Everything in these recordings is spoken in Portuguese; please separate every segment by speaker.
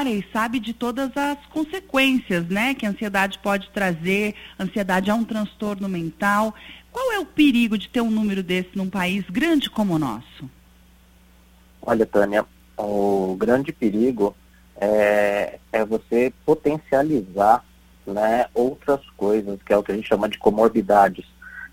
Speaker 1: área e sabe de todas as consequências, né, que a ansiedade pode trazer. ansiedade é um transtorno mental. Qual é o perigo de ter um número desse num país grande como o nosso?
Speaker 2: Olha, Tânia, o grande perigo é, é você potencializar né, outras coisas, que é o que a gente chama de comorbidades.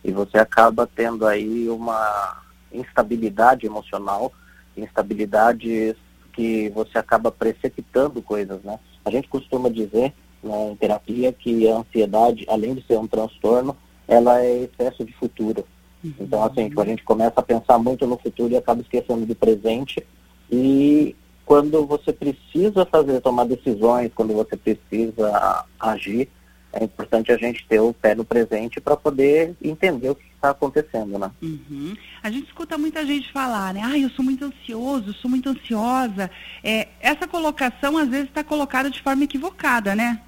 Speaker 2: E você acaba tendo aí uma instabilidade emocional, instabilidades que você acaba precepitando coisas, né? A gente costuma dizer né, em terapia que a ansiedade, além de ser um transtorno, ela é excesso de futuro. Uhum. Então, assim, tipo, a gente começa a pensar muito no futuro e acaba esquecendo do presente. E quando você precisa fazer, tomar decisões, quando você precisa agir, é importante a gente ter o pé no presente para poder entender o que está acontecendo, né?
Speaker 1: Uhum. A gente escuta muita gente falar, né? Ah, eu sou muito ansioso, sou muito ansiosa. É, essa colocação, às vezes, está colocada de forma equivocada, né?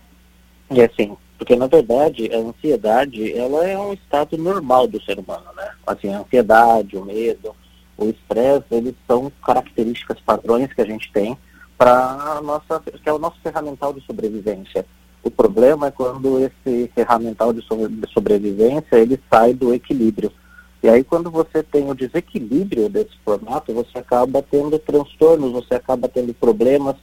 Speaker 2: É sim, porque na verdade a ansiedade, ela é um estado normal do ser humano, né? Assim, a ansiedade, o medo, o estresse, eles são características, padrões que a gente tem para nossa, que é o nosso ferramental de sobrevivência. O problema é quando esse ferramental de sobrevivência ele sai do equilíbrio. E aí quando você tem o desequilíbrio desse formato, você acaba tendo transtornos, você acaba tendo problemas,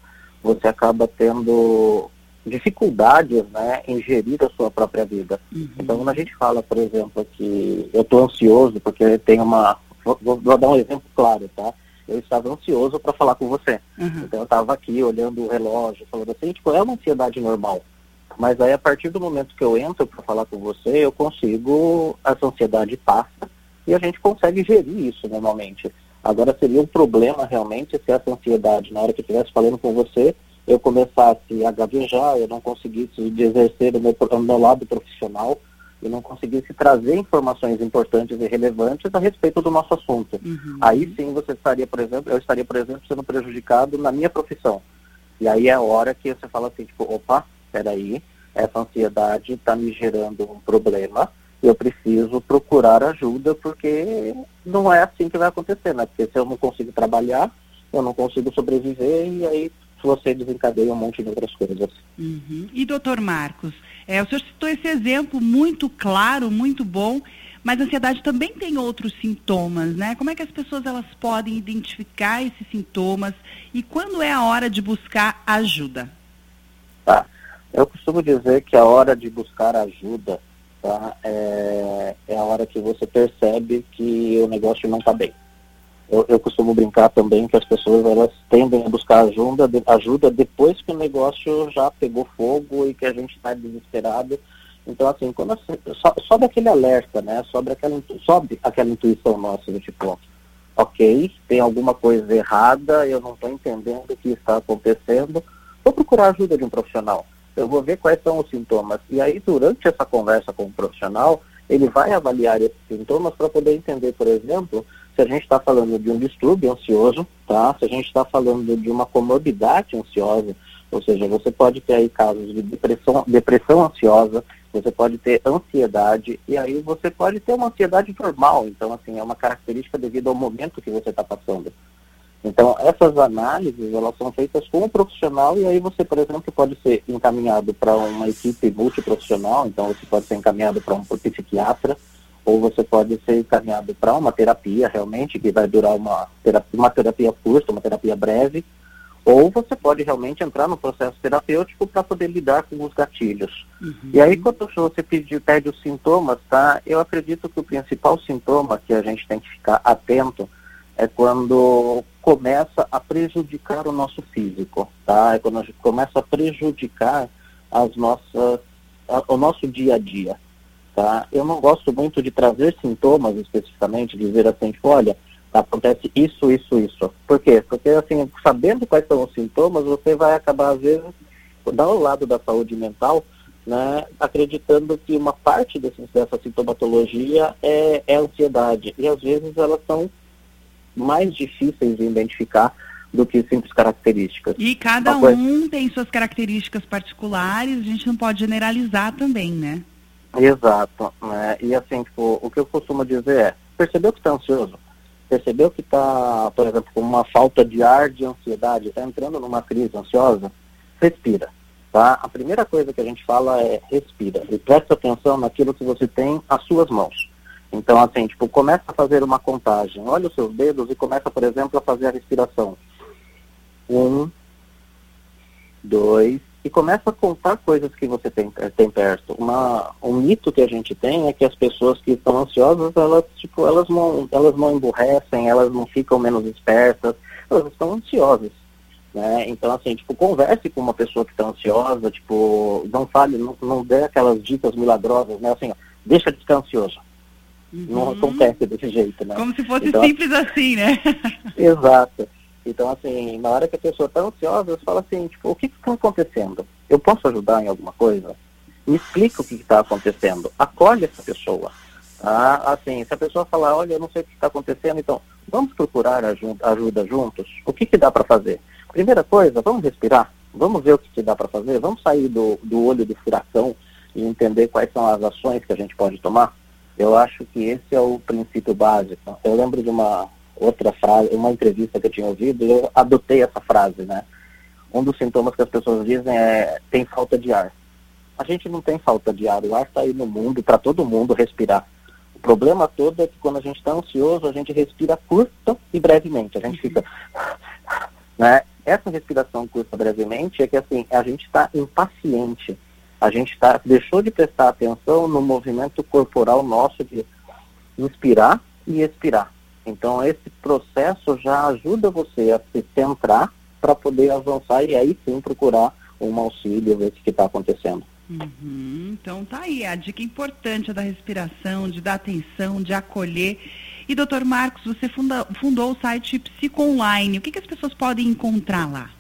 Speaker 2: você acaba tendo dificuldades né, em gerir a sua própria vida. Uhum. Então quando a gente fala, por exemplo, que eu estou ansioso porque tem uma. Vou, vou, dar um exemplo claro, tá? Eu estava ansioso para falar com você. Uhum. Então eu estava aqui olhando o relógio, falando assim, tipo, é uma ansiedade normal. Mas aí, a partir do momento que eu entro para falar com você, eu consigo, essa ansiedade passa e a gente consegue gerir isso normalmente. Agora, seria um problema realmente se essa ansiedade, na hora que eu estivesse falando com você, eu começasse a gaguejar, eu não conseguisse exercer o meu, o meu lado profissional, eu não conseguisse trazer informações importantes e relevantes a respeito do nosso assunto. Uhum. Aí sim você estaria, por exemplo, eu estaria, por exemplo, sendo prejudicado na minha profissão. E aí é a hora que você fala assim, tipo, opa, peraí, essa ansiedade está me gerando um problema, eu preciso procurar ajuda, porque não é assim que vai acontecer, né? Porque se eu não consigo trabalhar, eu não consigo sobreviver e aí você desencadeia um monte de outras coisas.
Speaker 1: Uhum. E doutor Marcos, é, o senhor citou esse exemplo muito claro, muito bom, mas a ansiedade também tem outros sintomas, né? Como é que as pessoas elas podem identificar esses sintomas e quando é a hora de buscar ajuda?
Speaker 2: Eu costumo dizer que a hora de buscar ajuda tá, é, é a hora que você percebe que o negócio não está bem. Eu, eu, costumo brincar também que as pessoas elas tendem a buscar ajuda, ajuda depois que o negócio já pegou fogo e que a gente está desesperado. Então, assim, quando assim, so, sobe aquele alerta, né? Sobe aquela, sobe aquela intuição nossa do tipo, ok, tem alguma coisa errada, eu não estou entendendo o que está acontecendo, vou procurar ajuda de um profissional eu vou ver quais são os sintomas. E aí, durante essa conversa com o profissional, ele vai avaliar esses sintomas para poder entender, por exemplo, se a gente está falando de um distúrbio ansioso, tá? Se a gente está falando de uma comorbidade ansiosa, ou seja, você pode ter aí casos de depressão, depressão ansiosa, você pode ter ansiedade, e aí você pode ter uma ansiedade normal, então assim, é uma característica devido ao momento que você está passando. Então, essas análises, elas são feitas com o profissional e aí você, por exemplo, pode ser encaminhado para uma equipe multiprofissional, então você pode ser encaminhado para um psiquiatra, ou você pode ser encaminhado para uma terapia realmente, que vai durar uma terapia, uma terapia curta, uma terapia breve, ou você pode realmente entrar no processo terapêutico para poder lidar com os gatilhos. Uhum. E aí, quando você pede, pede os sintomas, tá? Eu acredito que o principal sintoma que a gente tem que ficar atento é quando começa a prejudicar o nosso físico, tá? É quando a gente começa a prejudicar as nossas, a, o nosso dia a dia, tá? Eu não gosto muito de trazer sintomas especificamente, dizer assim, tipo, olha, acontece isso, isso, isso. Por quê? Porque, assim, sabendo quais são os sintomas, você vai acabar, às vezes, do lado da saúde mental, né, acreditando que uma parte desse, dessa sintomatologia é, é ansiedade. E, às vezes, elas são mais difíceis de identificar do que simples características.
Speaker 1: E cada um tem suas características particulares, a gente não pode generalizar também, né?
Speaker 2: Exato. Né? E assim, tipo, o que eu costumo dizer é, percebeu que está ansioso? Percebeu que está, por exemplo, com uma falta de ar de ansiedade, está entrando numa crise ansiosa? respira. Tá? A primeira coisa que a gente fala é respira. E preste atenção naquilo que você tem às suas mãos. Então, assim, tipo, começa a fazer uma contagem. Olha os seus dedos e começa, por exemplo, a fazer a respiração. Um, dois, e começa a contar coisas que você tem, tem perto. Uma, um mito que a gente tem é que as pessoas que estão ansiosas, elas, tipo, elas não, elas não emburrecem, elas não ficam menos espertas, elas estão ansiosas. Né? Então, assim, tipo, converse com uma pessoa que está ansiosa, tipo, não fale, não, não dê aquelas dicas milagrosas, né? Assim, ó, deixa de ficar ansioso. Uhum. Não acontece desse jeito, né?
Speaker 1: Como se fosse então, simples assim, né?
Speaker 2: exato. Então, assim, na hora que a pessoa está ansiosa, você fala assim, tipo, o que está acontecendo? Eu posso ajudar em alguma coisa? Me explica o que está acontecendo. Acolhe essa pessoa. Tá? Assim, se a pessoa falar, olha, eu não sei o que está acontecendo, então, vamos procurar ajuda, ajuda juntos? O que, que dá para fazer? Primeira coisa, vamos respirar. Vamos ver o que, que dá para fazer. Vamos sair do, do olho do furacão e entender quais são as ações que a gente pode tomar. Eu acho que esse é o princípio básico. Eu lembro de uma outra frase, uma entrevista que eu tinha ouvido, e eu adotei essa frase, né? Um dos sintomas que as pessoas dizem é tem falta de ar. A gente não tem falta de ar, o ar está aí no mundo para todo mundo respirar. O problema todo é que quando a gente está ansioso, a gente respira curta e brevemente. A gente fica, né? Essa respiração curta brevemente é que assim a gente está impaciente. A gente tá, deixou de prestar atenção no movimento corporal nosso de inspirar e expirar. Então, esse processo já ajuda você a se centrar para poder avançar e aí sim procurar um auxílio, ver o que está acontecendo.
Speaker 1: Uhum, então tá aí a dica importante da respiração, de dar atenção, de acolher. E doutor Marcos, você funda, fundou o site Psico Online. O que, que as pessoas podem encontrar lá?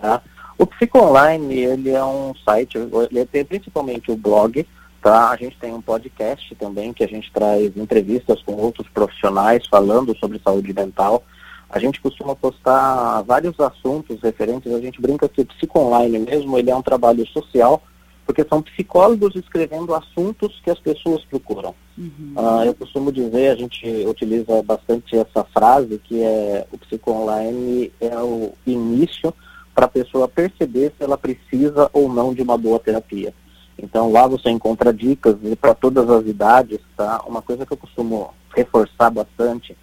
Speaker 2: Tá. O Psico Online ele é um site, ele tem principalmente o blog, Tá? A gente tem um podcast também que a gente traz entrevistas com outros profissionais falando sobre saúde mental. A gente costuma postar vários assuntos referentes, a gente brinca que o Psico Online mesmo, ele é um trabalho social, porque são psicólogos escrevendo assuntos que as pessoas procuram. Uhum. Uh, eu costumo dizer, a gente utiliza bastante essa frase, que é o Psico Online é o início para a pessoa perceber se ela precisa ou não de uma boa terapia. Então lá você encontra dicas para todas as idades, tá? Uma coisa que eu costumo reforçar bastante,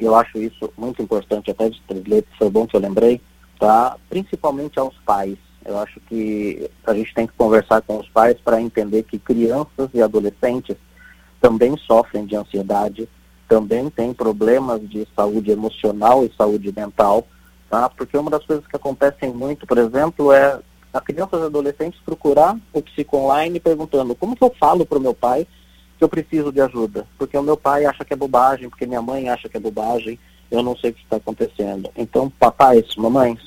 Speaker 2: e eu acho isso muito importante, até de três foi bom que eu lembrei, tá? Principalmente aos pais. Eu acho que a gente tem que conversar com os pais para entender que crianças e adolescentes também sofrem de ansiedade, também têm problemas de saúde emocional e saúde mental, tá? Porque uma das coisas que acontecem muito, por exemplo, é a crianças e adolescentes procurar o psico online perguntando como que eu falo para o meu pai que eu preciso de ajuda, porque o meu pai acha que é bobagem, porque minha mãe acha que é bobagem, eu não sei o que está acontecendo. Então, papais, mamães,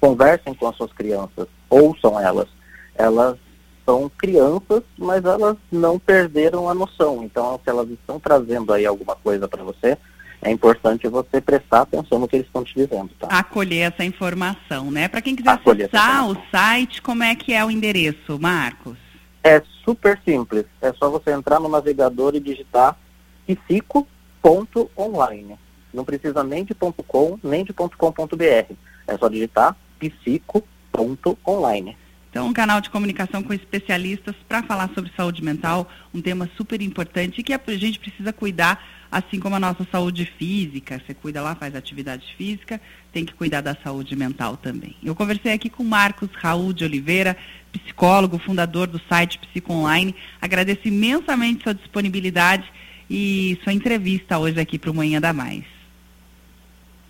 Speaker 2: conversem com as suas crianças, ouçam elas. Elas são crianças, mas elas não perderam a noção. Então, se elas estão trazendo aí alguma coisa para você, é importante você prestar atenção no que eles estão te dizendo, tá?
Speaker 1: Acolher essa informação, né? Para quem quiser Acolher acessar o site, como é que é o endereço, Marcos?
Speaker 2: É super simples. É só você entrar no navegador e digitar psico.online. Não precisa nem de .com, nem de .com.br. É só digitar psico.online.
Speaker 1: Então, um canal de comunicação com especialistas para falar sobre saúde mental, um tema super importante e que a gente precisa cuidar, assim como a nossa saúde física. Você cuida lá, faz atividade física, tem que cuidar da saúde mental também. Eu conversei aqui com Marcos Raul de Oliveira, psicólogo, fundador do site Psico Online. Agradeço imensamente sua disponibilidade e sua entrevista hoje aqui para o Manhã da Mais.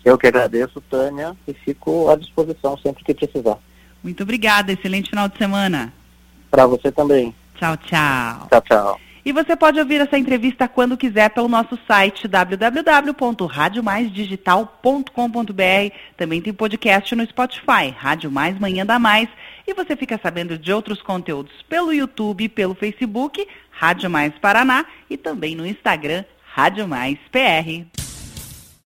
Speaker 2: Eu que agradeço, Tânia, e fico à disposição sempre que precisar.
Speaker 1: Muito obrigada. Excelente final de semana.
Speaker 2: Para você também.
Speaker 1: Tchau, tchau.
Speaker 2: Tchau, tchau.
Speaker 1: E você pode ouvir essa entrevista quando quiser pelo nosso site www.radiomaisdigital.com.br. Também tem podcast no Spotify, Rádio Mais Manhã da Mais. E você fica sabendo de outros conteúdos pelo YouTube, pelo Facebook, Rádio Mais Paraná e também no Instagram, Rádio Mais PR.